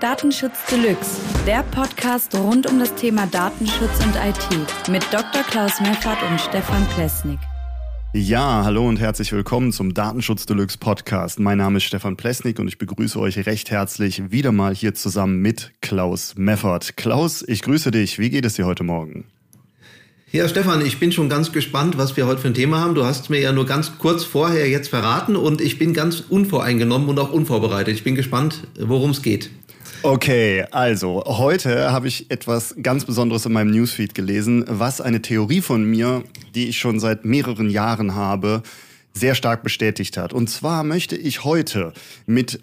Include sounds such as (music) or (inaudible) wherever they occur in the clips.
Datenschutz Deluxe, der Podcast rund um das Thema Datenschutz und IT mit Dr. Klaus Meffert und Stefan Plesnik. Ja, hallo und herzlich willkommen zum Datenschutz Deluxe Podcast. Mein Name ist Stefan Plesnik und ich begrüße euch recht herzlich wieder mal hier zusammen mit Klaus Meffert. Klaus, ich grüße dich. Wie geht es dir heute Morgen? Ja, Stefan, ich bin schon ganz gespannt, was wir heute für ein Thema haben. Du hast mir ja nur ganz kurz vorher jetzt verraten und ich bin ganz unvoreingenommen und auch unvorbereitet. Ich bin gespannt, worum es geht. Okay, also heute habe ich etwas ganz Besonderes in meinem Newsfeed gelesen, was eine Theorie von mir, die ich schon seit mehreren Jahren habe, sehr stark bestätigt hat. Und zwar möchte ich heute mit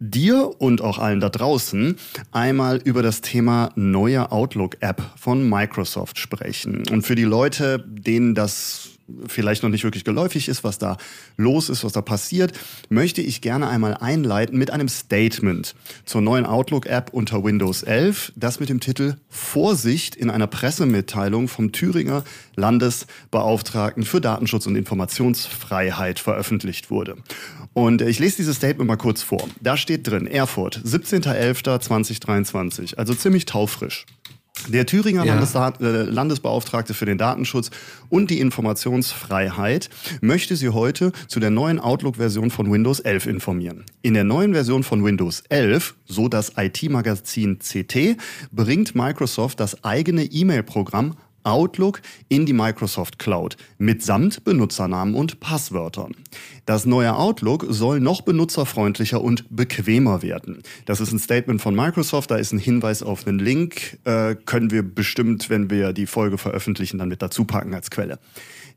dir und auch allen da draußen einmal über das Thema neue Outlook-App von Microsoft sprechen. Und für die Leute, denen das vielleicht noch nicht wirklich geläufig ist, was da los ist, was da passiert, möchte ich gerne einmal einleiten mit einem Statement zur neuen Outlook-App unter Windows 11, das mit dem Titel Vorsicht in einer Pressemitteilung vom Thüringer Landesbeauftragten für Datenschutz und Informationsfreiheit veröffentlicht wurde. Und ich lese dieses Statement mal kurz vor. Da steht drin, Erfurt, 17.11.2023, also ziemlich taufrisch. Der Thüringer ja. Äh, Landesbeauftragte für den Datenschutz und die Informationsfreiheit möchte Sie heute zu der neuen Outlook-Version von Windows 11 informieren. In der neuen Version von Windows 11, so das IT-Magazin CT, bringt Microsoft das eigene E-Mail-Programm Outlook in die Microsoft Cloud mitsamt Benutzernamen und Passwörtern. Das neue Outlook soll noch benutzerfreundlicher und bequemer werden. Das ist ein Statement von Microsoft, da ist ein Hinweis auf einen Link, äh, können wir bestimmt, wenn wir die Folge veröffentlichen, dann mit dazu packen als Quelle.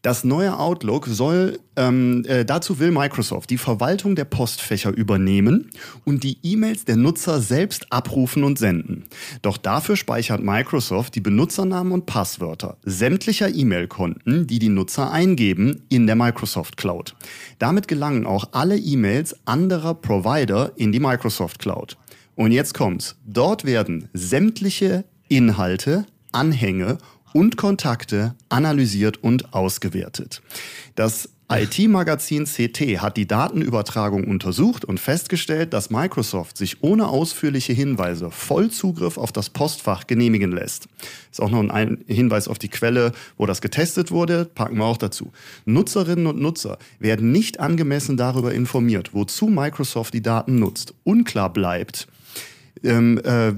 Das neue Outlook soll, ähm, äh, dazu will Microsoft die Verwaltung der Postfächer übernehmen und die E-Mails der Nutzer selbst abrufen und senden. Doch dafür speichert Microsoft die Benutzernamen und Passwörter sämtlicher E-Mail-Konten, die die Nutzer eingeben, in der Microsoft Cloud. Damit gelangen auch alle E-Mails anderer Provider in die Microsoft Cloud. Und jetzt kommt's. Dort werden sämtliche Inhalte, Anhänge und Kontakte analysiert und ausgewertet. Das IT-Magazin CT hat die Datenübertragung untersucht und festgestellt, dass Microsoft sich ohne ausführliche Hinweise Vollzugriff auf das Postfach genehmigen lässt. Ist auch noch ein Hinweis auf die Quelle, wo das getestet wurde, packen wir auch dazu. Nutzerinnen und Nutzer werden nicht angemessen darüber informiert, wozu Microsoft die Daten nutzt. Unklar bleibt, ähm, äh,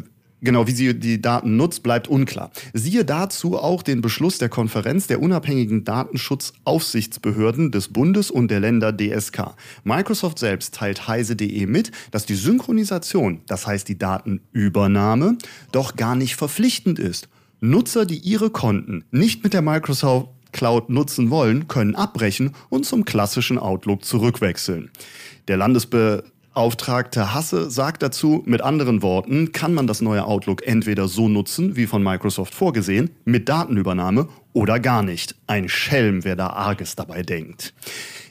Genau, wie sie die Daten nutzt, bleibt unklar. Siehe dazu auch den Beschluss der Konferenz der unabhängigen Datenschutzaufsichtsbehörden des Bundes und der Länder DSK. Microsoft selbst teilt heise.de mit, dass die Synchronisation, das heißt die Datenübernahme, doch gar nicht verpflichtend ist. Nutzer, die ihre Konten nicht mit der Microsoft Cloud nutzen wollen, können abbrechen und zum klassischen Outlook zurückwechseln. Der Landesbe Auftragte Hasse sagt dazu, mit anderen Worten, kann man das neue Outlook entweder so nutzen, wie von Microsoft vorgesehen, mit Datenübernahme oder gar nicht. Ein Schelm, wer da Arges dabei denkt.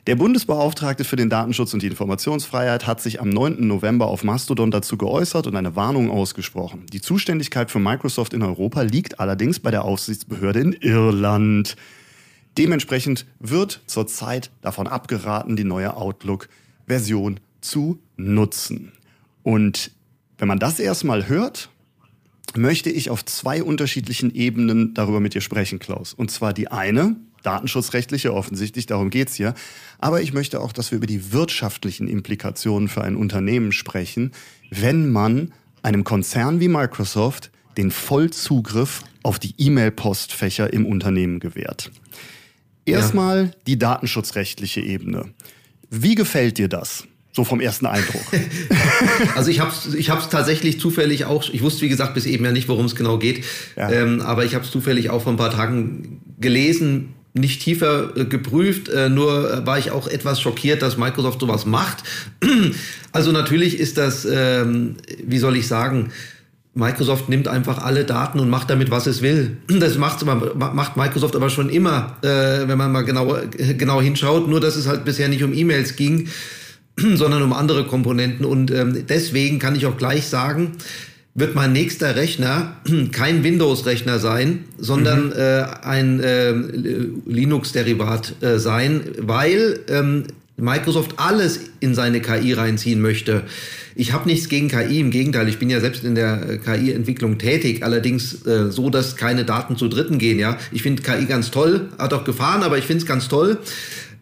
Der Bundesbeauftragte für den Datenschutz und die Informationsfreiheit hat sich am 9. November auf Mastodon dazu geäußert und eine Warnung ausgesprochen. Die Zuständigkeit für Microsoft in Europa liegt allerdings bei der Aufsichtsbehörde in Irland. Dementsprechend wird zurzeit davon abgeraten, die neue Outlook-Version zu nutzen. Und wenn man das erstmal hört, möchte ich auf zwei unterschiedlichen Ebenen darüber mit dir sprechen, Klaus. Und zwar die eine, datenschutzrechtliche offensichtlich, darum geht's hier. Aber ich möchte auch, dass wir über die wirtschaftlichen Implikationen für ein Unternehmen sprechen, wenn man einem Konzern wie Microsoft den Vollzugriff auf die E-Mail-Postfächer im Unternehmen gewährt. Erstmal ja. die datenschutzrechtliche Ebene. Wie gefällt dir das? So vom ersten Eindruck. (laughs) also ich habe es ich hab's tatsächlich zufällig auch, ich wusste wie gesagt bis eben ja nicht, worum es genau geht, ja. ähm, aber ich habe es zufällig auch vor ein paar Tagen gelesen, nicht tiefer äh, geprüft, äh, nur war ich auch etwas schockiert, dass Microsoft sowas macht. (clears throat) also natürlich ist das, ähm, wie soll ich sagen, Microsoft nimmt einfach alle Daten und macht damit, was es will. (clears throat) Das macht, macht Microsoft aber schon immer, äh, wenn man mal genau, genau hinschaut, nur dass es halt bisher nicht um E-Mails ging. (clears throat) sondern um andere Komponenten. Und ähm, deswegen kann ich auch gleich sagen, wird mein nächster Rechner (clears throat) kein Windows-Rechner sein, sondern mhm. äh, ein äh, Linux-Derivat äh, sein, weil ähm, Microsoft alles in seine KI reinziehen möchte. Ich habe nichts gegen KI, im Gegenteil, ich bin ja selbst in der äh, KI-Entwicklung tätig, allerdings äh, so, dass keine Daten zu Dritten gehen. Ja, Ich finde KI ganz toll, hat auch Gefahren, aber ich finde es ganz toll.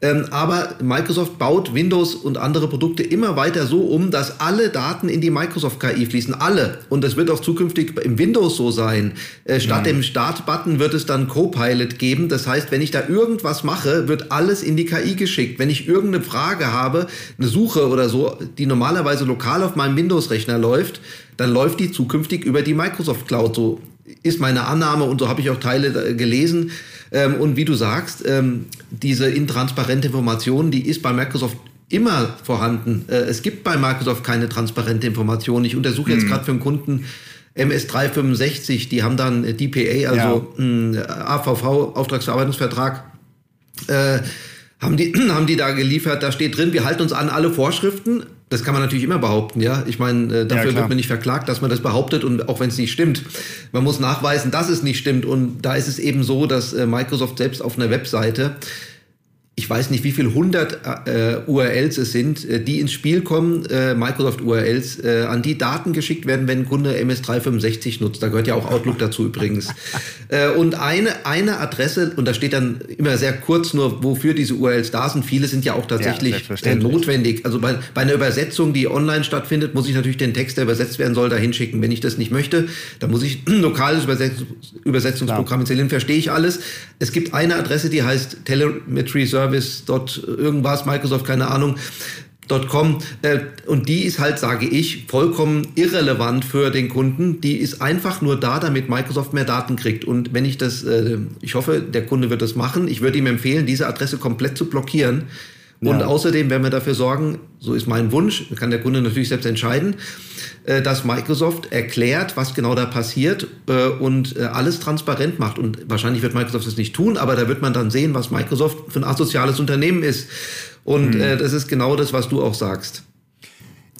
Ähm, aber Microsoft baut Windows und andere Produkte immer weiter so um, dass alle Daten in die Microsoft KI fließen. Alle. Und das wird auch zukünftig im Windows so sein. Äh, statt mhm. dem Start-Button wird es dann Copilot geben. Das heißt, wenn ich da irgendwas mache, wird alles in die KI geschickt. Wenn ich irgendeine Frage habe, eine Suche oder so, die normalerweise lokal auf meinem Windows-Rechner läuft, dann läuft die zukünftig über die Microsoft Cloud. So ist meine Annahme und so habe ich auch Teile gelesen. Ähm, und wie du sagst, ähm, diese intransparente Information, die ist bei Microsoft immer vorhanden. Äh, es gibt bei Microsoft keine transparente Information. Ich untersuche jetzt mhm. gerade für einen Kunden MS365, die haben dann DPA, also ja. AVV, Auftragsverarbeitungsvertrag, äh, haben die, (clears throat) haben die da geliefert. Da steht drin, wir halten uns an alle Vorschriften, das kann man natürlich immer behaupten, ja. Ich meine, äh, dafür ja, wird man nicht verklagt, dass man das behauptet und auch wenn es nicht stimmt. Man muss nachweisen, dass es nicht stimmt. Und da ist es eben so, dass äh, Microsoft selbst auf einer Webseite ich weiß nicht, wie viel hundert äh, URLs es sind, äh, die ins Spiel kommen, äh, Microsoft-URLs, äh, an die Daten geschickt werden, wenn ein Kunde MS365 nutzt. Da gehört ja auch Outlook dazu übrigens. (laughs) äh, und eine, eine Adresse, und da steht dann immer sehr kurz nur, wofür diese URLs da sind. Viele sind ja auch tatsächlich ja, äh, notwendig. Also bei, bei einer Übersetzung, die online stattfindet, muss ich natürlich den Text, der übersetzt werden soll, da hinschicken. Wenn ich das nicht möchte, dann muss ich ein lokales Übersetz Übersetzungsprogramm installieren, verstehe ich alles. Es gibt eine Adresse, die heißt Telemetry Service Service, dort irgendwas, Microsoft, keine Ahnung. .com äh, und die ist halt, sage ich, vollkommen irrelevant für den Kunden. Die ist einfach nur da, damit Microsoft mehr Daten kriegt. Und wenn ich das, äh, ich hoffe, der Kunde wird das machen. Ich würde ihm empfehlen, diese Adresse komplett zu blockieren. Und ja. außerdem werden wir dafür sorgen, so ist mein Wunsch, kann der Kunde natürlich selbst entscheiden, äh, dass Microsoft erklärt, was genau da passiert äh, und äh, alles transparent macht. Und wahrscheinlich wird Microsoft das nicht tun, aber da wird man dann sehen, was Microsoft für ein asoziales Unternehmen ist. Und hm. das ist genau das, was du auch sagst.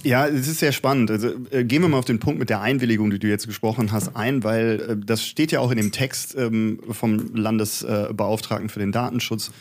Ja, es ist sehr spannend. Also äh, gehen wir mal auf den Punkt mit der Einwilligung, die du jetzt gesprochen hast, ein, weil äh, das steht ja auch in dem Text ähm, vom Landesbeauftragten für den Datenschutz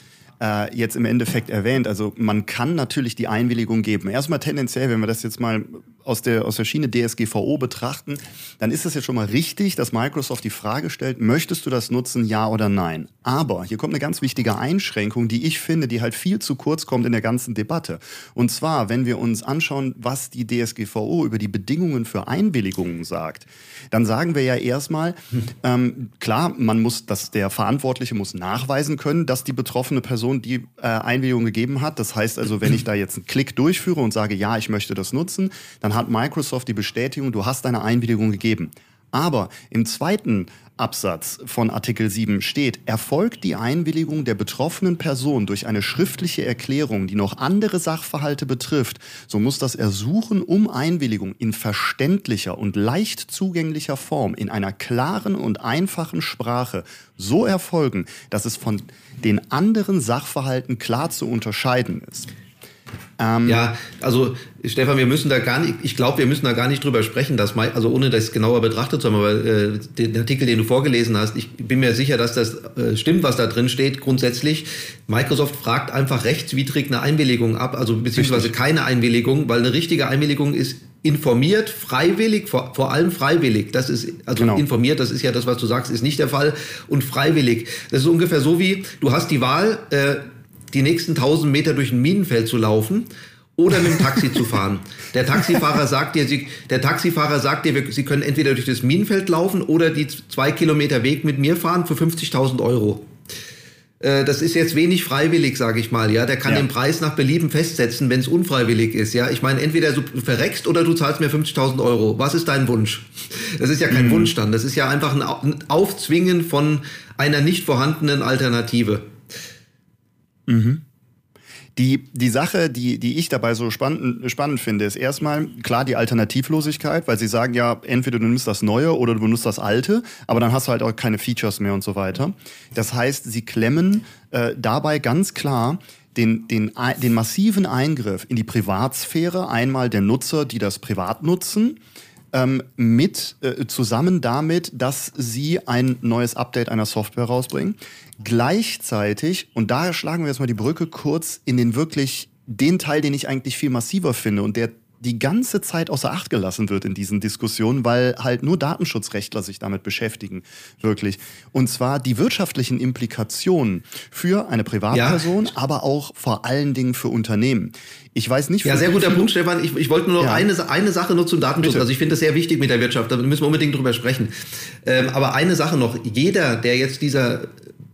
äh, jetzt im Endeffekt erwähnt. Also man kann natürlich die Einwilligung geben. Erstmal tendenziell, wenn wir das jetzt mal aus der, aus der Schiene DSGVO betrachten, dann ist es jetzt schon mal richtig, dass Microsoft die Frage stellt, möchtest du das nutzen, ja oder nein? Aber hier kommt eine ganz wichtige Einschränkung, die ich finde, die halt viel zu kurz kommt in der ganzen Debatte. Und zwar, wenn wir uns anschauen, was die DSGVO über die Bedingungen für Einwilligungen sagt, dann sagen wir ja erstmal, ähm, klar, man muss, dass der Verantwortliche muss nachweisen können, dass die betroffene Person Person die äh, Einwilligung gegeben hat. Das heißt also, wenn ich da jetzt einen Klick durchführe und sage, ja, ich möchte das nutzen, dann hat Microsoft die Bestätigung, du hast deine Einwilligung gegeben. Aber im zweiten Absatz von Artikel 7 steht, erfolgt die Einwilligung der betroffenen Person durch eine schriftliche Erklärung, die noch andere Sachverhalte betrifft, so muss das Ersuchen um Einwilligung in verständlicher und leicht zugänglicher Form in einer klaren und einfachen Sprache so erfolgen, dass es von den anderen Sachverhalten klar zu unterscheiden ist. Ähm, ja, also Stefan, wir müssen da gar nicht, ich glaube, wir müssen da gar nicht drüber sprechen, dass, also ohne das genauer betrachtet zu haben, aber äh, den Artikel, den du vorgelesen hast, ich bin mir sicher, dass das äh, stimmt, was da drin steht. Grundsätzlich, Microsoft fragt einfach rechtswidrig eine Einwilligung ab, also beziehungsweise Richtig. keine Einwilligung, weil eine richtige Einwilligung ist informiert, freiwillig, vor, vor allem freiwillig. Das ist, also genau. informiert, das ist ja das, was du sagst, ist nicht der Fall. Und freiwillig. Das ist ungefähr so wie, du hast die Wahl, äh, die nächsten 1000 Meter durch ein Minenfeld zu laufen oder mit dem Taxi zu fahren. Der Taxifahrer sagt dir, Sie, der Taxifahrer sagt dir, Sie können entweder durch das Minenfeld laufen oder die zwei Kilometer Weg mit mir fahren für 50.000 Euro. Äh, das ist jetzt wenig freiwillig, sage ich mal. Ja, der kann ja. den Preis nach Belieben festsetzen, wenn es unfreiwillig ist. Ja, ich meine, entweder du verreckst oder du zahlst mir 50.000 Euro. Was ist dein Wunsch? Das ist ja kein mhm. Wunsch dann. Das ist ja einfach ein Aufzwingen von einer nicht vorhandenen Alternative. Mhm. Die, die Sache, die, die ich dabei so spannend, spannend finde, ist erstmal klar die Alternativlosigkeit, weil sie sagen ja, entweder du nimmst das Neue oder du benutzt das Alte, aber dann hast du halt auch keine Features mehr und so weiter. Das heißt, sie klemmen äh, dabei ganz klar den, den, den massiven Eingriff in die Privatsphäre, einmal der Nutzer, die das privat nutzen, ähm, mit äh, zusammen damit, dass sie ein neues Update einer Software rausbringen. Gleichzeitig, und daher schlagen wir jetzt mal die Brücke kurz in den wirklich den Teil, den ich eigentlich viel massiver finde und der die ganze Zeit außer Acht gelassen wird in diesen Diskussionen, weil halt nur Datenschutzrechtler sich damit beschäftigen, wirklich. Und zwar die wirtschaftlichen Implikationen für eine Privatperson, ja. aber auch vor allen Dingen für Unternehmen. Ich weiß nicht. Ja, sehr guter Punkt, Stefan. Ich, ich wollte nur noch ja. eine, eine Sache nur zum Datenschutz. Bitte. Also ich finde das sehr wichtig mit der Wirtschaft. Da müssen wir unbedingt drüber sprechen. Ähm, aber eine Sache noch. Jeder, der jetzt dieser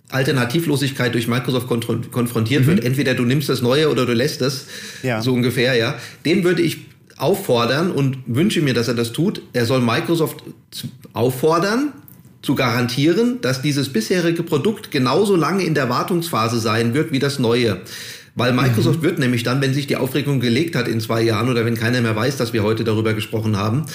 Alternativlosigkeit durch Microsoft konfrontiert mhm. wird, entweder du nimmst das Neue oder du lässt es, ja. so ungefähr, ja, dem würde ich auffordern und wünsche mir, dass er das tut. Er soll Microsoft auffordern, zu garantieren, dass dieses bisherige Produkt genauso lange in der Wartungsphase sein wird wie das neue. Weil Microsoft mhm. wird nämlich dann, wenn sich die Aufregung gelegt hat in zwei Jahren oder wenn keiner mehr weiß, dass wir heute darüber gesprochen haben,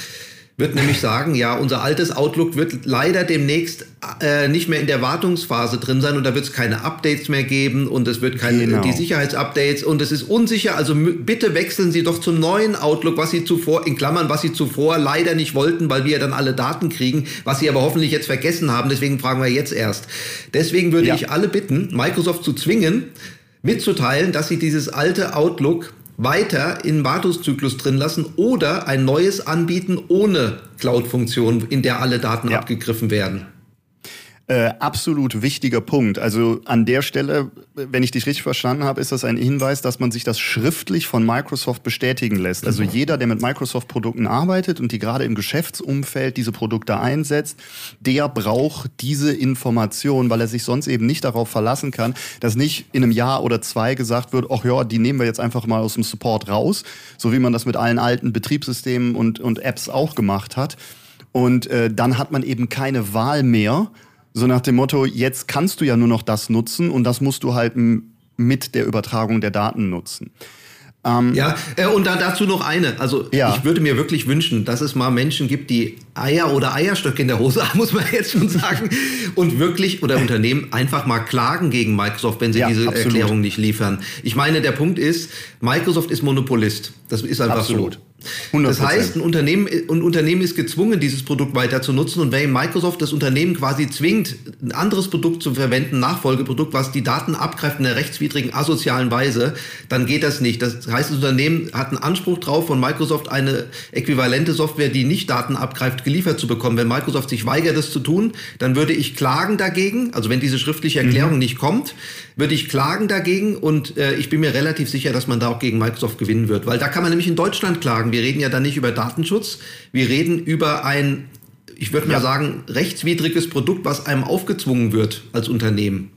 wird nämlich sagen, ja, unser altes Outlook wird leider demnächst äh, nicht mehr in der Wartungsphase drin sein und da wird es keine Updates mehr geben und es wird keine genau. die Sicherheitsupdates und es ist unsicher. Also bitte wechseln Sie doch zum neuen Outlook, was Sie zuvor in Klammern, was Sie zuvor leider nicht wollten, weil wir dann alle Daten kriegen, was Sie aber hoffentlich jetzt vergessen haben. Deswegen fragen wir jetzt erst. Deswegen würde ja. ich alle bitten, Microsoft zu zwingen, mitzuteilen, dass sie dieses alte Outlook weiter in Wartungszyklus drin lassen oder ein neues anbieten ohne Cloud-Funktion, in der alle Daten ja. abgegriffen werden. Äh, absolut wichtiger Punkt. Also an der Stelle, wenn ich dich richtig verstanden habe, ist das ein Hinweis, dass man sich das schriftlich von Microsoft bestätigen lässt. Also genau. jeder, der mit Microsoft-Produkten arbeitet und die gerade im Geschäftsumfeld diese Produkte einsetzt, der braucht diese Information, weil er sich sonst eben nicht darauf verlassen kann, dass nicht in einem Jahr oder zwei gesagt wird, ach ja, die nehmen wir jetzt einfach mal aus dem Support raus, so wie man das mit allen alten Betriebssystemen und, und Apps auch gemacht hat. Und äh, dann hat man eben keine Wahl mehr, so nach dem Motto, jetzt kannst du ja nur noch das nutzen und das musst du halt mit der Übertragung der Daten nutzen. Ähm, ja, äh, und da, dazu noch eine. Also ja. ich würde mir wirklich wünschen, dass es mal Menschen gibt, die Eier oder Eierstöcke in der Hose haben, (laughs) muss man jetzt schon sagen, und wirklich oder Unternehmen einfach mal klagen gegen Microsoft, wenn sie ja, diese absolut. Erklärung nicht liefern. Ich meine, der Punkt ist, Microsoft ist Monopolist. Das ist einfach absolut. so. 100%. Das heißt, ein Unternehmen, ein Unternehmen ist gezwungen, dieses Produkt weiter zu nutzen. Und wenn Microsoft das Unternehmen quasi zwingt, ein anderes Produkt zu verwenden, ein Nachfolgeprodukt, was die Daten abgreift in einer rechtswidrigen, asozialen Weise, dann geht das nicht. Das heißt, das Unternehmen hat einen Anspruch drauf, von Microsoft eine äquivalente Software, die nicht Daten abgreift, geliefert zu bekommen. Wenn Microsoft sich weigert, das zu tun, dann würde ich klagen dagegen. Also wenn diese schriftliche Erklärung mhm. nicht kommt, würde ich klagen dagegen. Und äh, ich bin mir relativ sicher, dass man da auch gegen Microsoft gewinnen wird. Weil da kann man nämlich in Deutschland klagen wir reden ja dann nicht über Datenschutz, wir reden über ein, ich würde mal ja. sagen, rechtswidriges Produkt, was einem aufgezwungen wird als Unternehmen.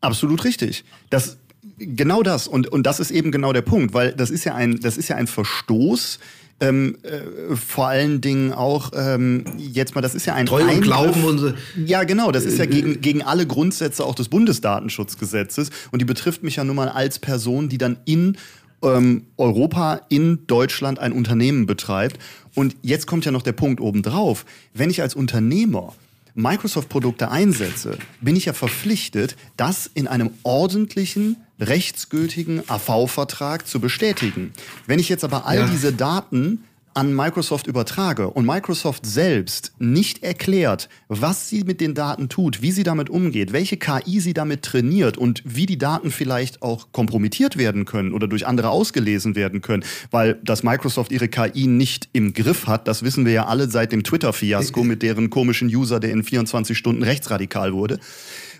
Absolut richtig. Das, genau das. Und, und das ist eben genau der Punkt, weil das ist ja ein, das ist ja ein Verstoß ähm, äh, vor allen Dingen auch ähm, jetzt mal, das ist ja ein Treu und Glauben und ja genau, das ist ja gegen gegen alle Grundsätze auch des Bundesdatenschutzgesetzes und die betrifft mich ja nun mal als Person, die dann in ähm, Europa in Deutschland ein Unternehmen betreibt. Und jetzt kommt ja noch der Punkt obendrauf. Wenn ich als Unternehmer Microsoft-Produkte einsetze, bin ich ja verpflichtet, das in einem ordentlichen, rechtsgültigen AV-Vertrag zu bestätigen. Wenn ich jetzt aber all ja. diese Daten an Microsoft übertrage und Microsoft selbst nicht erklärt, was sie mit den Daten tut, wie sie damit umgeht, welche KI sie damit trainiert und wie die Daten vielleicht auch kompromittiert werden können oder durch andere ausgelesen werden können, weil dass Microsoft ihre KI nicht im Griff hat, das wissen wir ja alle seit dem Twitter-Fiasko mit deren komischen User, der in 24 Stunden rechtsradikal wurde.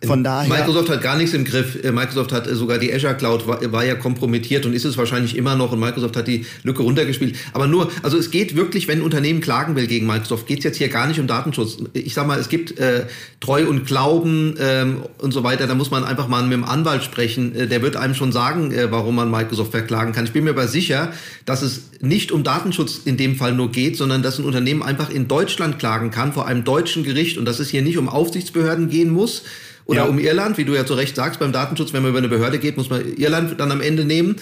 Von daher. Microsoft hat gar nichts im Griff. Äh, Microsoft hat äh, sogar die Azure Cloud war, war, ja kompromittiert und ist es wahrscheinlich immer noch und Microsoft hat die Lücke runtergespielt. Aber nur, also es geht wirklich, wenn ein Unternehmen klagen will gegen Microsoft, geht es jetzt hier gar nicht um Datenschutz. Ich sag mal, es gibt äh, Treu und Glauben ähm, und so weiter. Da muss man einfach mal mit dem Anwalt sprechen. Äh, der wird einem schon sagen, äh, warum man Microsoft verklagen kann. Ich bin mir aber sicher, dass es nicht um Datenschutz in dem Fall nur geht, sondern dass ein Unternehmen einfach in Deutschland klagen kann vor einem deutschen Gericht und dass es hier nicht um Aufsichtsbehörden gehen muss, oder ja. um Irland, wie du ja zu Recht sagst, beim Datenschutz, wenn man über eine Behörde geht, muss man Irland dann am Ende nehmen.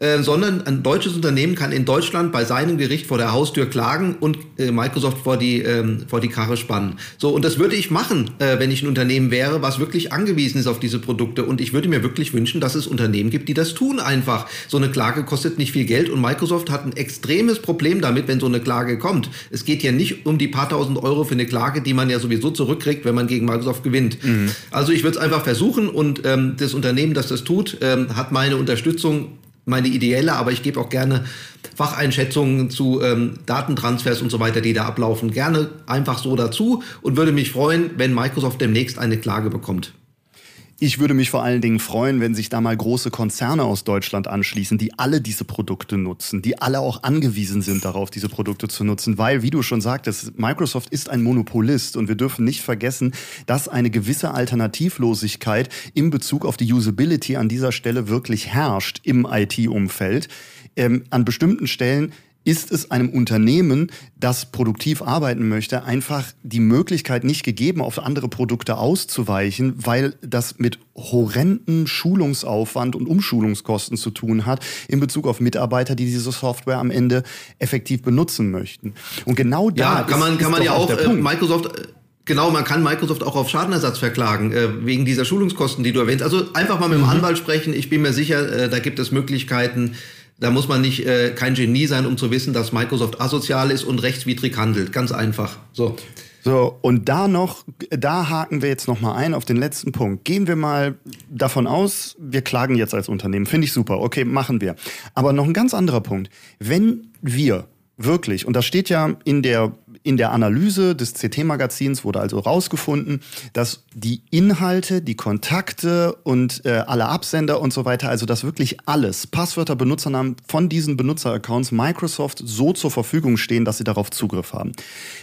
Äh, sondern ein deutsches Unternehmen kann in Deutschland bei seinem Gericht vor der Haustür klagen und äh, Microsoft vor die, ähm, vor die Karre spannen. So, und das würde ich machen, äh, wenn ich ein Unternehmen wäre, was wirklich angewiesen ist auf diese Produkte. Und ich würde mir wirklich wünschen, dass es Unternehmen gibt, die das tun einfach. So eine Klage kostet nicht viel Geld und Microsoft hat ein extremes Problem damit, wenn so eine Klage kommt. Es geht ja nicht um die paar tausend Euro für eine Klage, die man ja sowieso zurückkriegt, wenn man gegen Microsoft gewinnt. Mhm. Also ich würde es einfach versuchen und ähm, das Unternehmen, das das tut, ähm, hat meine Unterstützung meine ideelle, aber ich gebe auch gerne Facheinschätzungen zu ähm, Datentransfers und so weiter, die da ablaufen, gerne einfach so dazu und würde mich freuen, wenn Microsoft demnächst eine Klage bekommt. Ich würde mich vor allen Dingen freuen, wenn sich da mal große Konzerne aus Deutschland anschließen, die alle diese Produkte nutzen, die alle auch angewiesen sind darauf, diese Produkte zu nutzen, weil, wie du schon sagtest, Microsoft ist ein Monopolist und wir dürfen nicht vergessen, dass eine gewisse Alternativlosigkeit in Bezug auf die Usability an dieser Stelle wirklich herrscht im IT-Umfeld. Ähm, an bestimmten Stellen ist es einem Unternehmen, das produktiv arbeiten möchte, einfach die Möglichkeit nicht gegeben, auf andere Produkte auszuweichen, weil das mit horrenden Schulungsaufwand und Umschulungskosten zu tun hat in Bezug auf Mitarbeiter, die diese Software am Ende effektiv benutzen möchten. Und genau da ja, kann man, ist, kann man ja auch äh, Microsoft äh, Genau, man kann Microsoft auch auf Schadenersatz verklagen, äh, wegen dieser Schulungskosten, die du erwähnst. Also einfach mal mit dem mhm. Anwalt sprechen. Ich bin mir sicher, äh, da gibt es Möglichkeiten, da muss man nicht äh, kein Genie sein, um zu wissen, dass Microsoft asozial ist und rechtswidrig handelt. Ganz einfach. So. So, und da noch, da haken wir jetzt noch mal ein auf den letzten Punkt. Gehen wir mal davon aus, wir klagen jetzt als Unternehmen. Finde ich super. Okay, machen wir. Aber noch ein ganz anderer Punkt. Wenn wir wirklich, und das steht ja in der in der Analyse des CT-Magazins wurde also herausgefunden, dass die Inhalte, die Kontakte und äh, alle Absender und so weiter, also dass wirklich alles, Passwörter, Benutzernamen von diesen Benutzeraccounts Microsoft so zur Verfügung stehen, dass sie darauf Zugriff haben.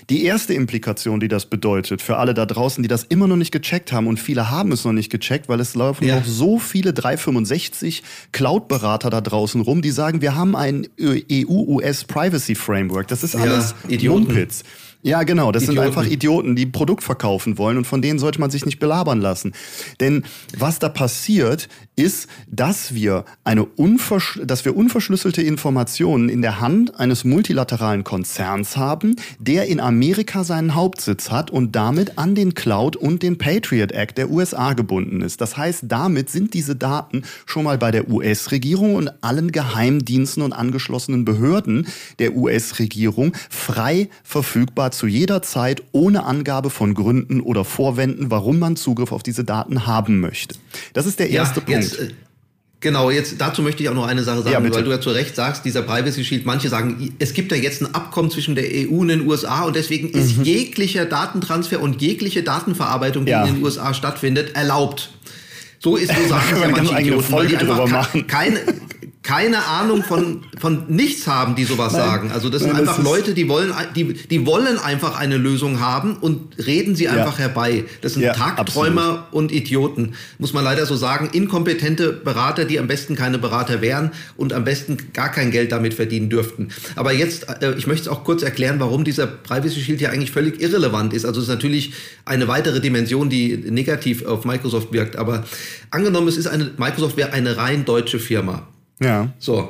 Die erste Implikation, die das bedeutet, für alle da draußen, die das immer noch nicht gecheckt haben und viele haben es noch nicht gecheckt, weil es laufen ja. noch so viele 365 Cloud-Berater da draußen rum, die sagen, wir haben ein EU-US Privacy Framework. Das ist alles ja, Mumpitz. Ja, genau. Das Idioten. sind einfach Idioten, die Produkt verkaufen wollen und von denen sollte man sich nicht belabern lassen. Denn was da passiert, ist, dass wir eine unversch dass wir unverschlüsselte Informationen in der Hand eines multilateralen Konzerns haben, der in Amerika seinen Hauptsitz hat und damit an den Cloud und den Patriot Act der USA gebunden ist. Das heißt, damit sind diese Daten schon mal bei der US-Regierung und allen Geheimdiensten und angeschlossenen Behörden der US-Regierung frei verfügbar zu jeder Zeit ohne Angabe von Gründen oder Vorwänden, warum man Zugriff auf diese Daten haben möchte. Das ist der erste ja, Punkt. Jetzt, äh, Genau, jetzt dazu möchte ich auch noch eine Sache sagen, ja, weil du ja zu Recht sagst, dieser Privacy Shield, manche sagen, es gibt ja jetzt ein Abkommen zwischen der EU und den USA und deswegen mhm. ist jeglicher Datentransfer und jegliche Datenverarbeitung, die ja. in den USA stattfindet, erlaubt. So ist so (laughs) sagen ja manche Idioten, weil die einfach keine, (laughs) keine Ahnung von, von nichts haben, die sowas Nein. sagen. Also das Nein, sind einfach das Leute, die wollen, die, die wollen einfach eine Lösung haben und reden sie einfach ja. herbei. Das sind ja, Tagträumer absolut. und Idioten, muss man leider so sagen. Inkompetente Berater, die am besten keine Berater wären und am besten gar kein Geld damit verdienen dürften. Aber jetzt, äh, ich möchte es auch kurz erklären, warum dieser Privacy Shield ja eigentlich völlig irrelevant ist. Also es ist natürlich eine weitere Dimension, die negativ auf Microsoft wirkt. Aber angenommen, es ist eine, Microsoft wäre eine rein deutsche Firma. Ja. So.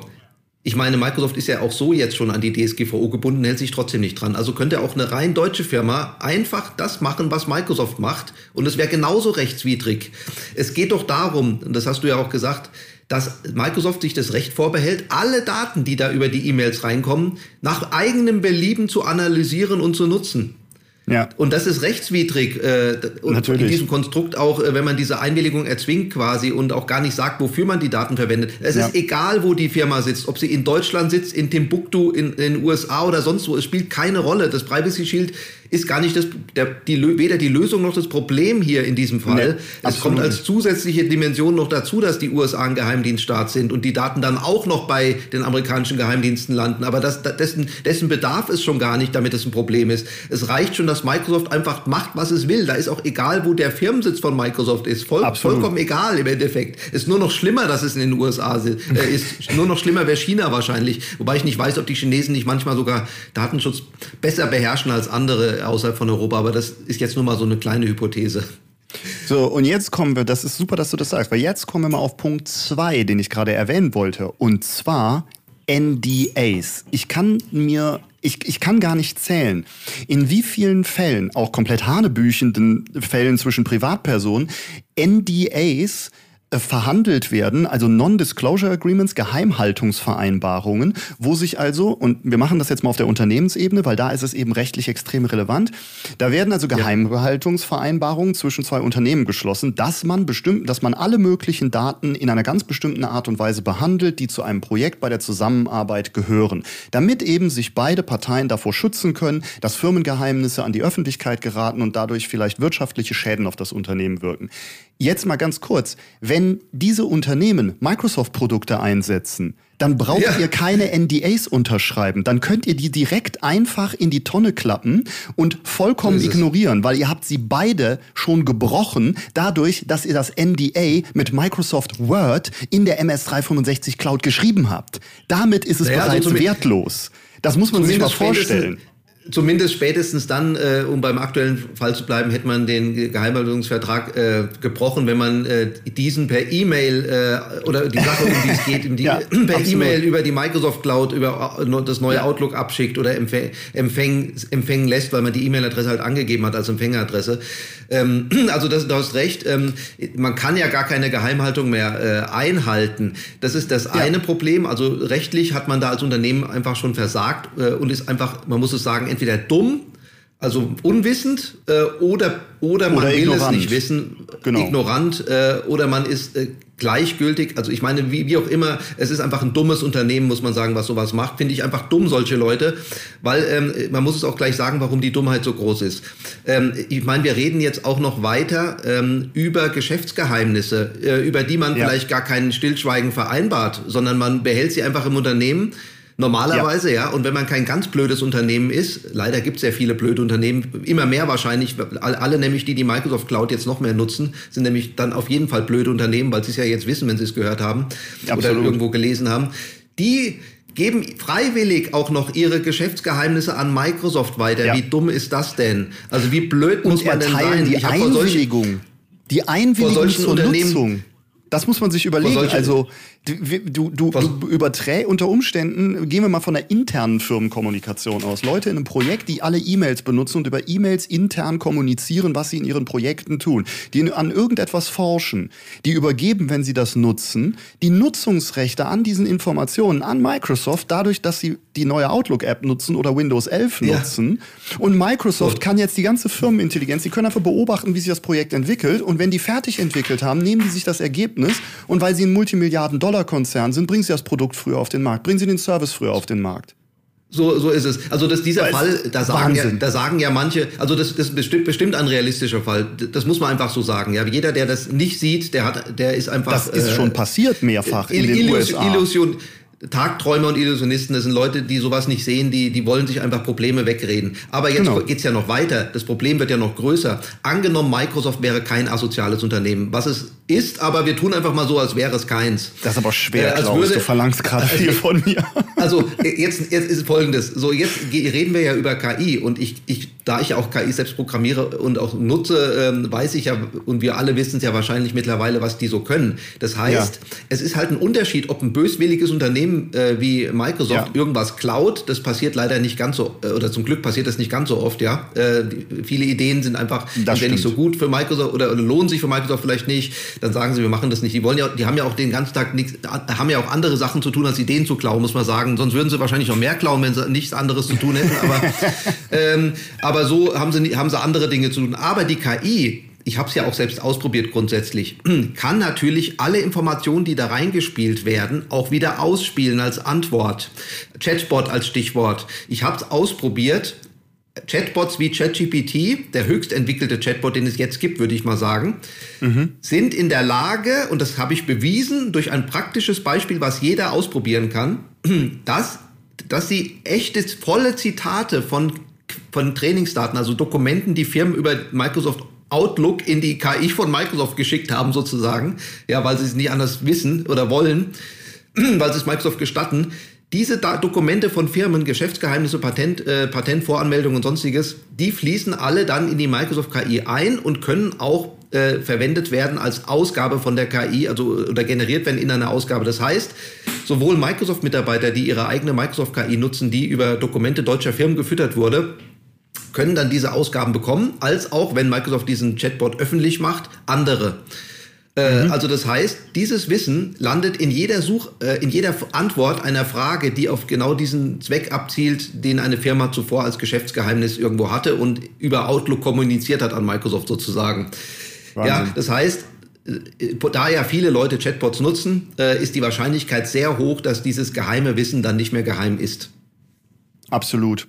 Ich meine, Microsoft ist ja auch so jetzt schon an die DSGVO gebunden, hält sich trotzdem nicht dran. Also könnte auch eine rein deutsche Firma einfach das machen, was Microsoft macht. Und es wäre genauso rechtswidrig. Es geht doch darum, und das hast du ja auch gesagt, dass Microsoft sich das Recht vorbehält, alle Daten, die da über die E-Mails reinkommen, nach eigenem Belieben zu analysieren und zu nutzen. Ja. Und das ist rechtswidrig. Äh, und Natürlich. in diesem Konstrukt auch, äh, wenn man diese Einwilligung erzwingt quasi und auch gar nicht sagt, wofür man die Daten verwendet. Es ja. ist egal, wo die Firma sitzt, ob sie in Deutschland sitzt, in Timbuktu, in, in den USA oder sonst wo. Es spielt keine Rolle. Das Privacy Shield ist gar nicht das, der, die, weder die Lösung noch das Problem hier in diesem Fall. Nee, es kommt als zusätzliche Dimension noch dazu, dass die USA ein Geheimdienststaat sind und die Daten dann auch noch bei den amerikanischen Geheimdiensten landen. Aber das, dessen, dessen bedarf es schon gar nicht, damit es ein Problem ist. Es reicht schon, dass Microsoft einfach macht, was es will. Da ist auch egal, wo der Firmensitz von Microsoft ist. Voll, vollkommen egal im Endeffekt. Ist nur noch schlimmer, dass es in den USA äh, ist. (laughs) Nur noch schlimmer wäre China wahrscheinlich. Wobei ich nicht weiß, ob die Chinesen nicht manchmal sogar Datenschutz besser beherrschen als andere außerhalb von Europa, aber das ist jetzt nur mal so eine kleine Hypothese. So, und jetzt kommen wir, das ist super, dass du das sagst, weil jetzt kommen wir mal auf Punkt 2, den ich gerade erwähnen wollte. Und zwar NDAs. Ich kann mir, ich, ich kann gar nicht zählen, in wie vielen Fällen, auch komplett hanebüchenden Fällen zwischen Privatpersonen, NDAs verhandelt werden, also Non-Disclosure Agreements, Geheimhaltungsvereinbarungen, wo sich also, und wir machen das jetzt mal auf der Unternehmensebene, weil da ist es eben rechtlich extrem relevant, da werden also Geheimhaltungsvereinbarungen zwischen zwei Unternehmen geschlossen, dass man bestimmt, dass man alle möglichen Daten in einer ganz bestimmten Art und Weise behandelt, die zu einem Projekt bei der Zusammenarbeit gehören, damit eben sich beide Parteien davor schützen können, dass Firmengeheimnisse an die Öffentlichkeit geraten und dadurch vielleicht wirtschaftliche Schäden auf das Unternehmen wirken. Jetzt mal ganz kurz, wenn diese Unternehmen Microsoft-Produkte einsetzen, dann braucht ja. ihr keine NDAs unterschreiben. Dann könnt ihr die direkt einfach in die Tonne klappen und vollkommen ignorieren, weil ihr habt sie beide schon gebrochen, dadurch, dass ihr das NDA mit Microsoft Word in der MS365 Cloud geschrieben habt. Damit ist es naja, bereits also wertlos. Das muss man sich mal vorstellen zumindest spätestens dann, äh, um beim aktuellen Fall zu bleiben, hätte man den Geheimhaltungsvertrag äh, gebrochen, wenn man äh, diesen per E-Mail äh, oder die Sache, um die es geht, die, (laughs) ja, (clears throat) per E-Mail über die Microsoft Cloud, über äh, das neue ja. Outlook abschickt oder empfäng, empfäng, empfängen lässt, weil man die E-Mail-Adresse halt angegeben hat als Empfängeradresse. Ähm, (clears throat) also das, du hast recht, ähm, man kann ja gar keine Geheimhaltung mehr äh, einhalten. Das ist das ja. eine Problem. Also rechtlich hat man da als Unternehmen einfach schon versagt und ist einfach, man muss es sagen, entweder dumm, also unwissend äh, oder, oder man oder will ignorant. es nicht wissen, genau. ignorant äh, oder man ist äh, gleichgültig. Also ich meine, wie, wie auch immer, es ist einfach ein dummes Unternehmen, muss man sagen, was sowas macht. Finde ich einfach dumm, solche Leute, weil ähm, man muss es auch gleich sagen, warum die Dummheit so groß ist. Ähm, ich meine, wir reden jetzt auch noch weiter ähm, über Geschäftsgeheimnisse, äh, über die man ja. vielleicht gar keinen Stillschweigen vereinbart, sondern man behält sie einfach im Unternehmen Normalerweise, ja. ja. Und wenn man kein ganz blödes Unternehmen ist, leider gibt es sehr viele blöde Unternehmen, immer mehr wahrscheinlich, alle nämlich, die die Microsoft Cloud jetzt noch mehr nutzen, sind nämlich dann auf jeden Fall blöde Unternehmen, weil sie es ja jetzt wissen, wenn sie es gehört haben Absolut. oder irgendwo gelesen haben. Die geben freiwillig auch noch ihre Geschäftsgeheimnisse an Microsoft weiter. Ja. Wie dumm ist das denn? Also wie blöd muss man denn sein? Die Einwilligung, die Einwilligung zur Nutzung. Das muss man sich überlegen. Also Du, du, du überträgst unter Umständen, gehen wir mal von der internen Firmenkommunikation aus. Leute in einem Projekt, die alle E-Mails benutzen und über E-Mails intern kommunizieren, was sie in ihren Projekten tun, die an irgendetwas forschen, die übergeben, wenn sie das nutzen, die Nutzungsrechte an diesen Informationen an Microsoft, dadurch, dass sie die neue Outlook-App nutzen oder Windows 11 nutzen. Ja. Und Microsoft kann jetzt die ganze Firmenintelligenz, die können einfach beobachten, wie sich das Projekt entwickelt. Und wenn die fertig entwickelt haben, nehmen die sich das Ergebnis und weil sie ein Multimilliarden Dollar Dollarkonzern sind, bringen Sie das Produkt früher auf den Markt, bringen Sie den Service früher auf den Markt. So, so ist es. Also dass dieser Weil Fall, da sagen, ja, da sagen ja manche, also das, das bestimmt, bestimmt ein realistischer Fall. Das muss man einfach so sagen. Ja, jeder, der das nicht sieht, der hat, der ist einfach. Das ist äh, schon passiert mehrfach in den Illus USA. Illusion. Tagträumer und Illusionisten, das sind Leute, die sowas nicht sehen, die, die wollen sich einfach Probleme wegreden. Aber jetzt genau. geht's ja noch weiter. Das Problem wird ja noch größer. Angenommen, Microsoft wäre kein asoziales Unternehmen, was es ist, aber wir tun einfach mal so, als wäre es keins. Das ist aber schwer, äh, Klaus. Würde, du verlangst gerade also, viel von mir. (laughs) Also jetzt, jetzt ist folgendes. So, jetzt reden wir ja über KI und ich, ich da ich auch KI selbst programmiere und auch nutze, ähm, weiß ich ja, und wir alle wissen es ja wahrscheinlich mittlerweile, was die so können. Das heißt, ja. es ist halt ein Unterschied, ob ein böswilliges Unternehmen äh, wie Microsoft ja. irgendwas klaut. Das passiert leider nicht ganz so, äh, oder zum Glück passiert das nicht ganz so oft, ja. Äh, viele Ideen sind einfach nicht so gut für Microsoft oder, oder, lohnen sich für Microsoft vielleicht nicht. Dann sagen sie, wir machen das nicht. Die wollen ja, die haben ja auch den ganzen Tag nichts, haben ja auch andere Sachen zu tun, als Ideen zu klauen, muss man sagen. Sonst würden sie wahrscheinlich noch mehr klauen, wenn sie nichts anderes zu tun hätten. Aber, (laughs) ähm, aber aber so haben sie, haben sie andere Dinge zu tun. Aber die KI, ich habe es ja auch selbst ausprobiert grundsätzlich, (clears throat) kann natürlich alle Informationen, die da reingespielt werden, auch wieder ausspielen als Antwort. Chatbot als Stichwort. Ich habe es ausprobiert. Chatbots wie ChatGPT, der höchst entwickelte Chatbot, den es jetzt gibt, würde ich mal sagen, mhm. sind in der Lage, und das habe ich bewiesen durch ein praktisches Beispiel, was jeder ausprobieren kann, (clears throat) dass, dass sie echte, volle Zitate von von Trainingsdaten, also Dokumenten, die Firmen über Microsoft Outlook in die KI von Microsoft geschickt haben, sozusagen, ja, weil sie es nicht anders wissen oder wollen, (clears throat) weil sie es Microsoft gestatten. Diese da Dokumente von Firmen, Geschäftsgeheimnisse, Patent, äh, Patentvoranmeldungen und sonstiges, die fließen alle dann in die Microsoft KI ein und können auch äh, verwendet werden als Ausgabe von der KI, also oder generiert werden in einer Ausgabe. Das heißt, sowohl Microsoft-Mitarbeiter, die ihre eigene Microsoft-KI nutzen, die über Dokumente deutscher Firmen gefüttert wurde, können dann diese Ausgaben bekommen, als auch, wenn Microsoft diesen Chatbot öffentlich macht, andere. Äh, mhm. Also das heißt, dieses Wissen landet in jeder Such, äh, in jeder Antwort einer Frage, die auf genau diesen Zweck abzielt, den eine Firma zuvor als Geschäftsgeheimnis irgendwo hatte und über Outlook kommuniziert hat an Microsoft sozusagen. Wahnsinn. Ja, das heißt, äh, da ja viele Leute Chatbots nutzen, ist die Wahrscheinlichkeit sehr hoch, dass dieses geheime Wissen dann nicht mehr geheim ist. Absolut.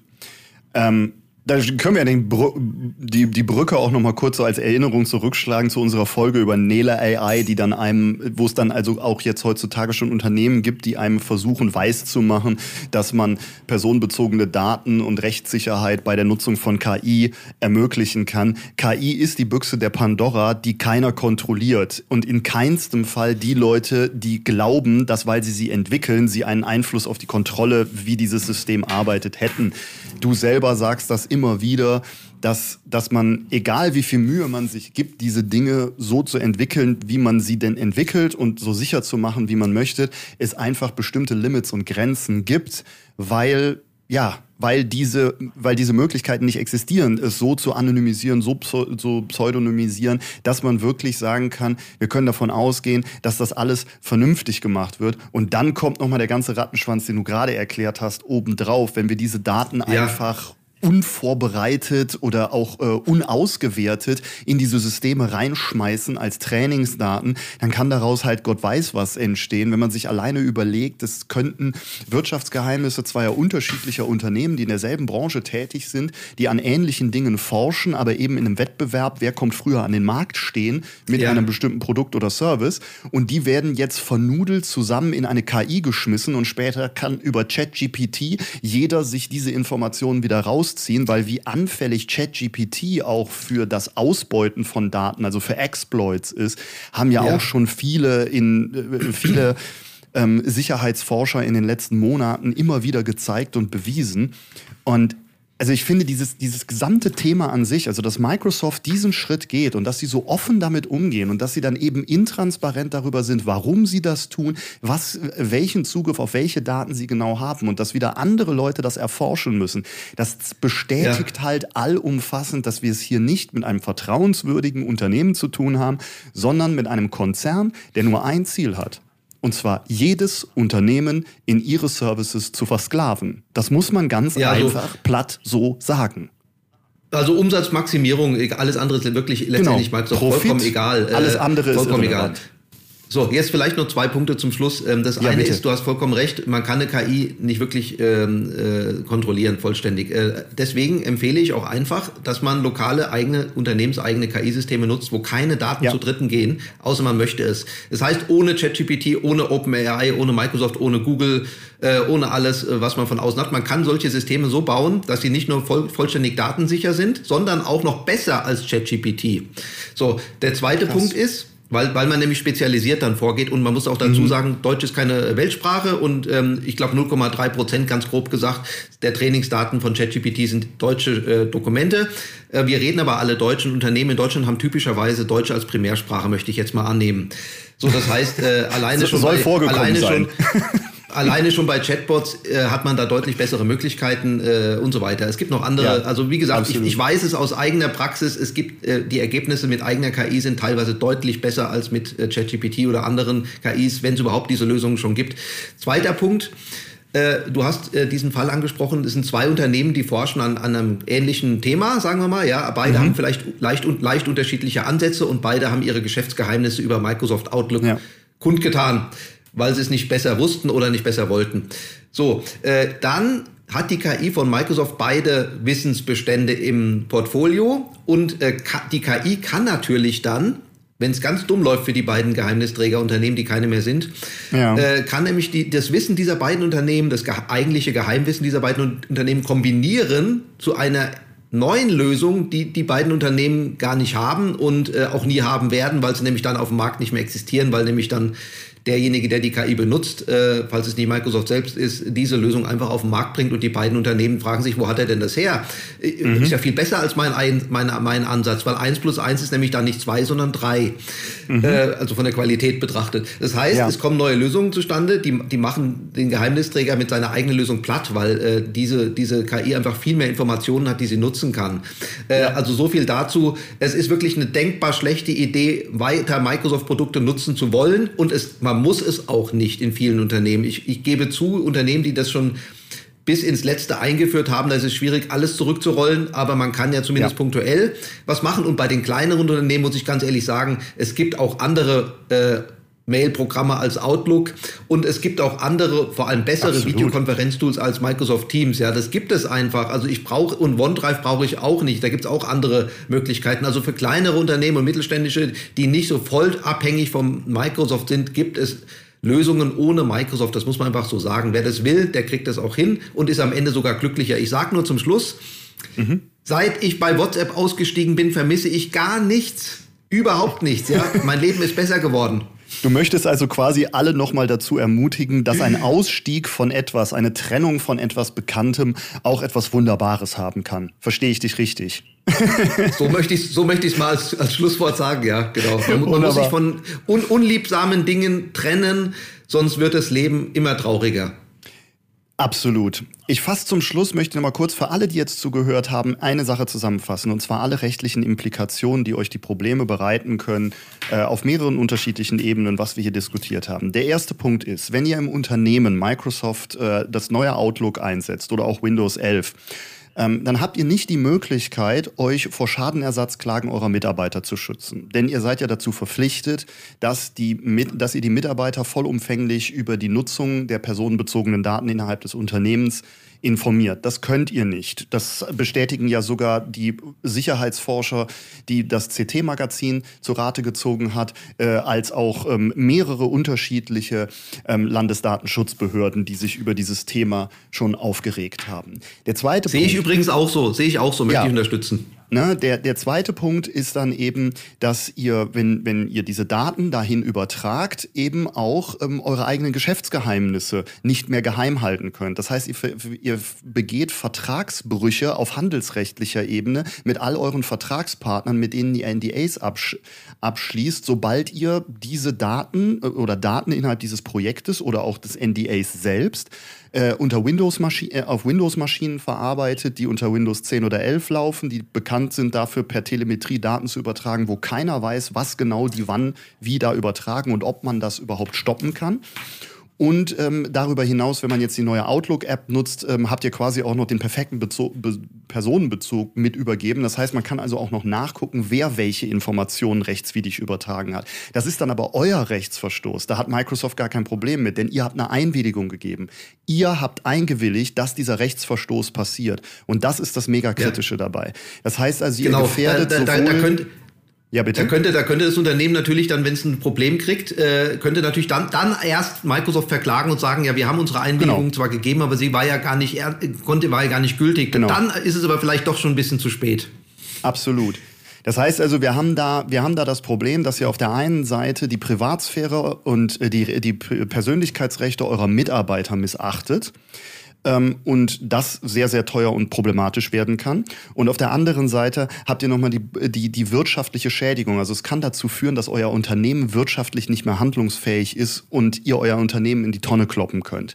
Ähm, da können wir den Br die, die Brücke auch noch mal kurz so als Erinnerung zurückschlagen zu unserer Folge über Nela AI, die dann einem, wo es dann also auch jetzt heutzutage schon Unternehmen gibt, die einem versuchen weiß zu machen, dass man personenbezogene Daten und Rechtssicherheit bei der Nutzung von KI ermöglichen kann. KI ist die Büchse der Pandora, die keiner kontrolliert und in keinstem Fall die Leute, die glauben, dass weil sie sie entwickeln, sie einen Einfluss auf die Kontrolle, wie dieses System arbeitet, hätten. Du selber sagst das immer wieder, dass, dass man, egal wie viel Mühe man sich gibt, diese Dinge so zu entwickeln, wie man sie denn entwickelt und so sicher zu machen, wie man möchte, es einfach bestimmte Limits und Grenzen gibt, weil ja, weil diese, weil diese Möglichkeiten nicht existieren, es so zu anonymisieren, so, so pseudonymisieren, dass man wirklich sagen kann, wir können davon ausgehen, dass das alles vernünftig gemacht wird. Und dann kommt nochmal der ganze Rattenschwanz, den du gerade erklärt hast, obendrauf, wenn wir diese Daten ja. einfach unvorbereitet oder auch äh, unausgewertet in diese Systeme reinschmeißen als Trainingsdaten, dann kann daraus halt Gott weiß was entstehen. Wenn man sich alleine überlegt, es könnten Wirtschaftsgeheimnisse zweier unterschiedlicher Unternehmen, die in derselben Branche tätig sind, die an ähnlichen Dingen forschen, aber eben in einem Wettbewerb, wer kommt früher an den Markt stehen mit ja. einem bestimmten Produkt oder Service. Und die werden jetzt vernudelt zusammen in eine KI geschmissen und später kann über ChatGPT jeder sich diese Informationen wieder raus rausziehen, weil wie anfällig ChatGPT auch für das Ausbeuten von Daten, also für Exploits ist, haben ja, ja. auch schon viele in äh, viele ähm, Sicherheitsforscher in den letzten Monaten immer wieder gezeigt und bewiesen. Und also ich finde dieses, dieses gesamte Thema an sich, also dass Microsoft diesen Schritt geht und dass sie so offen damit umgehen und dass sie dann eben intransparent darüber sind, warum sie das tun, was, welchen Zugriff auf welche Daten sie genau haben und dass wieder andere Leute das erforschen müssen, das bestätigt ja. halt allumfassend, dass wir es hier nicht mit einem vertrauenswürdigen Unternehmen zu tun haben, sondern mit einem Konzern, der nur ein Ziel hat. Und zwar jedes Unternehmen in ihre Services zu versklaven. Das muss man ganz ja, also einfach so platt so sagen. Also Umsatzmaximierung, alles andere ist wirklich letztendlich genau. Microsoft Profit, vollkommen egal. Alles andere vollkommen ist egal. So, jetzt vielleicht noch zwei Punkte zum Schluss. Ähm, das ja, eine bitte. ist, du hast vollkommen recht, man kann eine KI nicht wirklich ähm, äh, kontrollieren, vollständig. Äh, deswegen empfehle ich auch einfach, dass man lokale eigene, unternehmenseigene KI-Systeme nutzt, wo keine Daten ja. zu Dritten gehen, außer man möchte es. Das heißt, ohne ChatGPT, ohne OpenAI, ohne Microsoft, ohne Google, äh, ohne alles, äh, was man von außen hat. Man kann solche Systeme so bauen, dass sie nicht nur voll, vollständig datensicher sind, sondern auch noch besser als ChatGPT. So, der zweite Krass. Punkt ist, weil, weil man nämlich spezialisiert dann vorgeht und man muss auch dazu mhm. sagen, Deutsch ist keine Weltsprache und ähm, ich glaube 0,3 Prozent, ganz grob gesagt, der Trainingsdaten von ChatGPT sind deutsche äh, Dokumente. Äh, wir reden aber alle deutschen Unternehmen in Deutschland haben typischerweise Deutsch als Primärsprache, möchte ich jetzt mal annehmen. So, das heißt, äh, (laughs) alleine schon, soll bei, alleine sein. schon, (laughs) alleine schon bei Chatbots äh, hat man da deutlich bessere Möglichkeiten äh, und so weiter. Es gibt noch andere, ja, also wie gesagt, ich, ich, weiß es aus eigener Praxis, es gibt äh, die Ergebnisse mit eigener KI sind teilweise deutlich besser als mit äh, ChatGPT oder anderen KIs, wenn es überhaupt diese Lösungen schon gibt. Zweiter Punkt, äh, Du hast äh, diesen Fall angesprochen. Es sind zwei Unternehmen, die forschen an, an einem ähnlichen Thema, sagen wir mal. Ja, beide mhm. haben vielleicht leicht, leicht unterschiedliche Ansätze und beide haben ihre Geschäftsgeheimnisse über Microsoft Outlook ja. kundgetan weil sie es nicht besser wussten oder nicht besser wollten. So, äh, dann hat die KI von Microsoft beide Wissensbestände im Portfolio und äh, die KI kann natürlich dann, wenn es ganz dumm läuft für die beiden Geheimnisträgerunternehmen, die keine mehr sind, ja. äh, kann nämlich die, das Wissen dieser beiden Unternehmen, das ge eigentliche Geheimwissen dieser beiden Unternehmen kombinieren zu einer neuen Lösung, die die beiden Unternehmen gar nicht haben und äh, auch nie haben werden, weil sie nämlich dann auf dem Markt nicht mehr existieren, weil nämlich dann derjenige, der die KI benutzt, äh, falls es nicht Microsoft selbst ist, diese Lösung einfach auf den Markt bringt und die beiden Unternehmen fragen sich, wo hat er denn das her? Äh, mhm. Ist ja viel besser als mein, mein, mein Ansatz, weil eins plus eins ist nämlich dann nicht zwei, sondern drei. Mhm. Äh, also von der Qualität betrachtet. Das heißt, ja. es kommen neue Lösungen zustande, die, die machen den Geheimnisträger mit seiner eigenen Lösung platt, weil äh, diese, diese KI einfach viel mehr Informationen hat, die sie nutzen kann. Äh, also so viel dazu. Es ist wirklich eine denkbar schlechte Idee, weiter Microsoft-Produkte nutzen zu wollen und es, man muss es auch nicht in vielen Unternehmen. Ich, ich gebe zu, Unternehmen, die das schon bis ins Letzte eingeführt haben. Da ist es schwierig, alles zurückzurollen, aber man kann ja zumindest ja. punktuell was machen. Und bei den kleineren Unternehmen muss ich ganz ehrlich sagen, es gibt auch andere äh, Mail-Programme als Outlook und es gibt auch andere, vor allem bessere. Videokonferenztools als Microsoft Teams. Ja, das gibt es einfach. Also ich brauche und OneDrive brauche ich auch nicht. Da gibt es auch andere Möglichkeiten. Also für kleinere Unternehmen und mittelständische, die nicht so voll abhängig vom Microsoft sind, gibt es Lösungen ohne Microsoft. Das muss man einfach so sagen. Wer das will, der kriegt das auch hin und ist am Ende sogar glücklicher. Ich sage nur zum Schluss, mhm. seit ich bei WhatsApp ausgestiegen bin, vermisse ich gar nichts. Überhaupt nichts. Ja? (laughs) mein Leben ist besser geworden. Du möchtest also quasi alle nochmal dazu ermutigen, dass ein Ausstieg von etwas, eine Trennung von etwas Bekanntem auch etwas Wunderbares haben kann. Verstehe ich dich richtig? so möchte ich so möchte ich mal als, als, Schlusswort sagen, ja, genau. Man, man muss sich von un, unliebsamen Dingen trennen, sonst wird das Leben immer trauriger. Absolut. Ich fasse zum Schluss, möchte noch mal kurz für alle, die jetzt zugehört haben, eine Sache zusammenfassen. Und zwar alle rechtlichen Implikationen, die euch die Probleme bereiten können, äh, auf mehreren unterschiedlichen Ebenen, was wir hier diskutiert haben. Der erste Punkt ist, wenn ihr im Unternehmen Microsoft äh, das neue Outlook einsetzt oder auch Windows 11, ähm, dann habt ihr nicht die Möglichkeit, euch vor Schadenersatzklagen eurer Mitarbeiter zu schützen. Denn ihr seid ja dazu verpflichtet, dass, die, dass ihr die Mitarbeiter vollumfänglich über die Nutzung der personenbezogenen Daten innerhalb des Unternehmens informiert. Das könnt ihr nicht. Das bestätigen ja sogar die Sicherheitsforscher, die das CT-Magazin zu Rate gezogen hat, äh, als auch ähm, mehrere unterschiedliche ähm, Landesdatenschutzbehörden, die sich über dieses Thema schon aufgeregt haben. Der zweite Sehe ich übrigens auch so, sehe ich auch so, möchte ja. ich unterstützen. Ne, der, der zweite Punkt ist dann eben, dass ihr, wenn, wenn ihr diese Daten dahin übertragt, eben auch ähm, eure eigenen Geschäftsgeheimnisse nicht mehr geheim halten könnt. Das heißt, ihr, ihr begeht Vertragsbrüche auf handelsrechtlicher Ebene mit all euren Vertragspartnern, mit denen ihr NDAs absch abschließt, sobald ihr diese Daten äh, oder Daten innerhalb dieses Projektes oder auch des NDAs selbst äh, unter Windows äh, auf Windows-Maschinen verarbeitet, die unter Windows 10 oder 11 laufen, die bekannt sind dafür, per Telemetrie Daten zu übertragen, wo keiner weiß, was genau die wann wie da übertragen und ob man das überhaupt stoppen kann. Und ähm, darüber hinaus, wenn man jetzt die neue Outlook-App nutzt, ähm, habt ihr quasi auch noch den perfekten Bezo Be Personenbezug mit übergeben. Das heißt, man kann also auch noch nachgucken, wer welche Informationen rechtswidrig übertragen hat. Das ist dann aber euer Rechtsverstoß. Da hat Microsoft gar kein Problem mit, denn ihr habt eine Einwilligung gegeben. Ihr habt eingewilligt, dass dieser Rechtsverstoß passiert. Und das ist das mega kritische ja. dabei. Das heißt also, ihr genau. gefährdet da, da, sowohl... Da könnt ja, bitte. Da könnte, da könnte das Unternehmen natürlich dann, wenn es ein Problem kriegt, äh, könnte natürlich dann, dann erst Microsoft verklagen und sagen, ja, wir haben unsere Einwilligung genau. zwar gegeben, aber sie war ja gar nicht, konnte, war ja gar nicht gültig. Genau. Dann ist es aber vielleicht doch schon ein bisschen zu spät. Absolut. Das heißt also, wir haben da, wir haben da das Problem, dass ihr auf der einen Seite die Privatsphäre und äh, die, die Persönlichkeitsrechte eurer Mitarbeiter missachtet ähm, und das sehr, sehr teuer und problematisch werden kann. Und auf der anderen Seite habt ihr nochmal die, die, die wirtschaftliche Schädigung. Also es kann dazu führen, dass euer Unternehmen wirtschaftlich nicht mehr handlungsfähig ist und ihr euer Unternehmen in die Tonne kloppen könnt.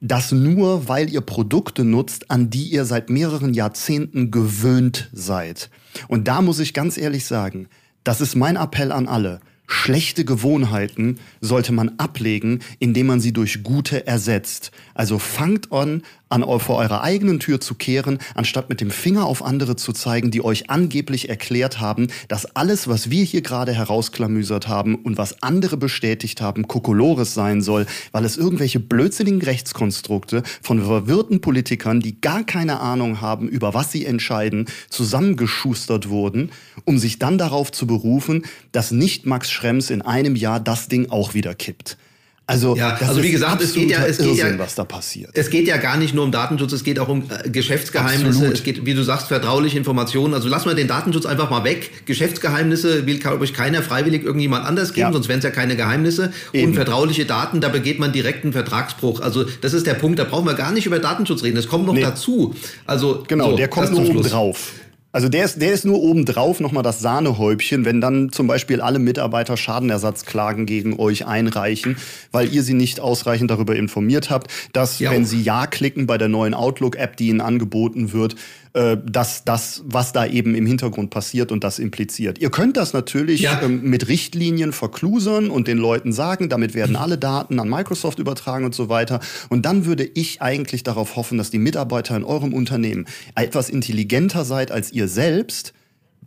Das nur, weil ihr Produkte nutzt, an die ihr seit mehreren Jahrzehnten gewöhnt seid. Und da muss ich ganz ehrlich sagen, das ist mein Appell an alle Schlechte Gewohnheiten sollte man ablegen, indem man sie durch gute ersetzt. Also fangt an, an vor eurer eigenen Tür zu kehren, anstatt mit dem Finger auf andere zu zeigen, die euch angeblich erklärt haben, dass alles, was wir hier gerade herausklamüsert haben und was andere bestätigt haben, Kokolores sein soll, weil es irgendwelche blödsinnigen Rechtskonstrukte von verwirrten Politikern, die gar keine Ahnung haben, über was sie entscheiden, zusammengeschustert wurden, um sich dann darauf zu berufen, dass nicht Max Schrems in einem Jahr das Ding auch wieder kippt. Also, ja, also wie gesagt, es geht ja, es geht ja, was da passiert. Es geht ja gar nicht nur um Datenschutz, es geht auch um äh, Geschäftsgeheimnisse, Absolut. es geht, wie du sagst, vertrauliche Informationen. Also lassen wir den Datenschutz einfach mal weg. Geschäftsgeheimnisse will, glaube ich, keiner freiwillig irgendjemand anders geben, ja. sonst wären es ja keine Geheimnisse. Eben. Und vertrauliche Daten, da begeht man direkt einen Vertragsbruch. Also das ist der Punkt, da brauchen wir gar nicht über Datenschutz reden. Das kommt noch nee. dazu. Also genau, so, der kommt nur drauf. Also der ist, der ist nur obendrauf nochmal das Sahnehäubchen, wenn dann zum Beispiel alle Mitarbeiter Schadenersatzklagen gegen euch einreichen, weil ihr sie nicht ausreichend darüber informiert habt, dass ja. wenn sie Ja klicken bei der neuen Outlook-App, die ihnen angeboten wird, äh, dass das, was da eben im Hintergrund passiert und das impliziert. Ihr könnt das natürlich ja. ähm, mit Richtlinien verklusern und den Leuten sagen, damit werden alle Daten an Microsoft übertragen und so weiter. Und dann würde ich eigentlich darauf hoffen, dass die Mitarbeiter in eurem Unternehmen etwas intelligenter seid als ihr selbst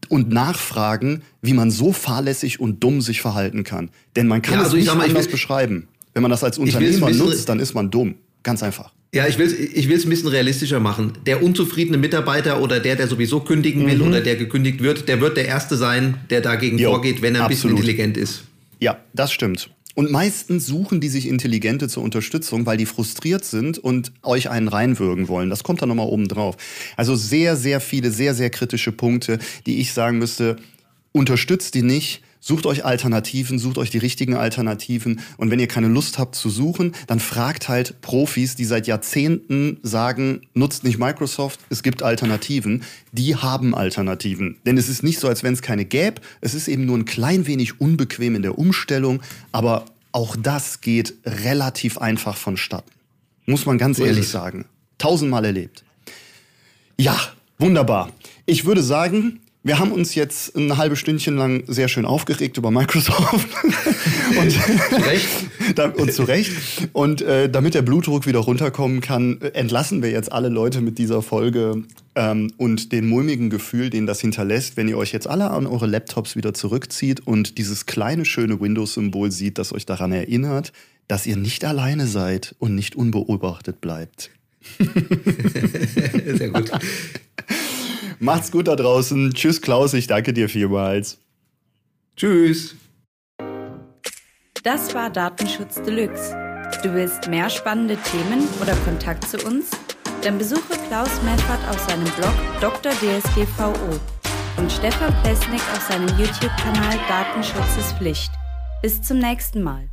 und nachfragen, wie man so fahrlässig und dumm sich verhalten kann. Denn man kann ja, also es nicht mal, anders beschreiben. Wenn man das als Unternehmer nutzt, dann ist man dumm. Ganz einfach. Ja, ich will es ich will's ein bisschen realistischer machen. Der unzufriedene Mitarbeiter oder der, der sowieso kündigen will mhm. oder der gekündigt wird, der wird der Erste sein, der dagegen jo, vorgeht, wenn er ein absolut. bisschen intelligent ist. Ja, das stimmt. Und meistens suchen die sich Intelligente zur Unterstützung, weil die frustriert sind und euch einen reinwürgen wollen. Das kommt dann nochmal oben drauf. Also sehr, sehr viele, sehr, sehr kritische Punkte, die ich sagen müsste, unterstützt die nicht, Sucht euch Alternativen, sucht euch die richtigen Alternativen. Und wenn ihr keine Lust habt zu suchen, dann fragt halt Profis, die seit Jahrzehnten sagen, nutzt nicht Microsoft, es gibt Alternativen. Die haben Alternativen. Denn es ist nicht so, als wenn es keine gäbe. Es ist eben nur ein klein wenig unbequem in der Umstellung. Aber auch das geht relativ einfach vonstatten. Muss man ganz ehrlich sagen. Tausendmal erlebt. Ja, wunderbar. Ich würde sagen, wir haben uns jetzt ein halbes Stündchen lang sehr schön aufgeregt über Microsoft. (laughs) und, zu Recht. und zu Recht. Und äh, damit der Blutdruck wieder runterkommen kann, entlassen wir jetzt alle Leute mit dieser Folge ähm, und den mulmigen Gefühl, den das hinterlässt, wenn ihr euch jetzt alle an eure Laptops wieder zurückzieht und dieses kleine, schöne Windows-Symbol sieht, das euch daran erinnert, dass ihr nicht alleine seid und nicht unbeobachtet bleibt. (laughs) Sehr gut. Macht's gut da draußen. Tschüss, Klaus. Ich danke dir vielmals. Tschüss. Das war Datenschutz Deluxe. Du willst mehr spannende Themen oder Kontakt zu uns? Dann besuche Klaus Meffert auf seinem Blog Dr. DSGVO und Stefan Plesnik auf seinem YouTube-Kanal Datenschutz ist Pflicht. Bis zum nächsten Mal.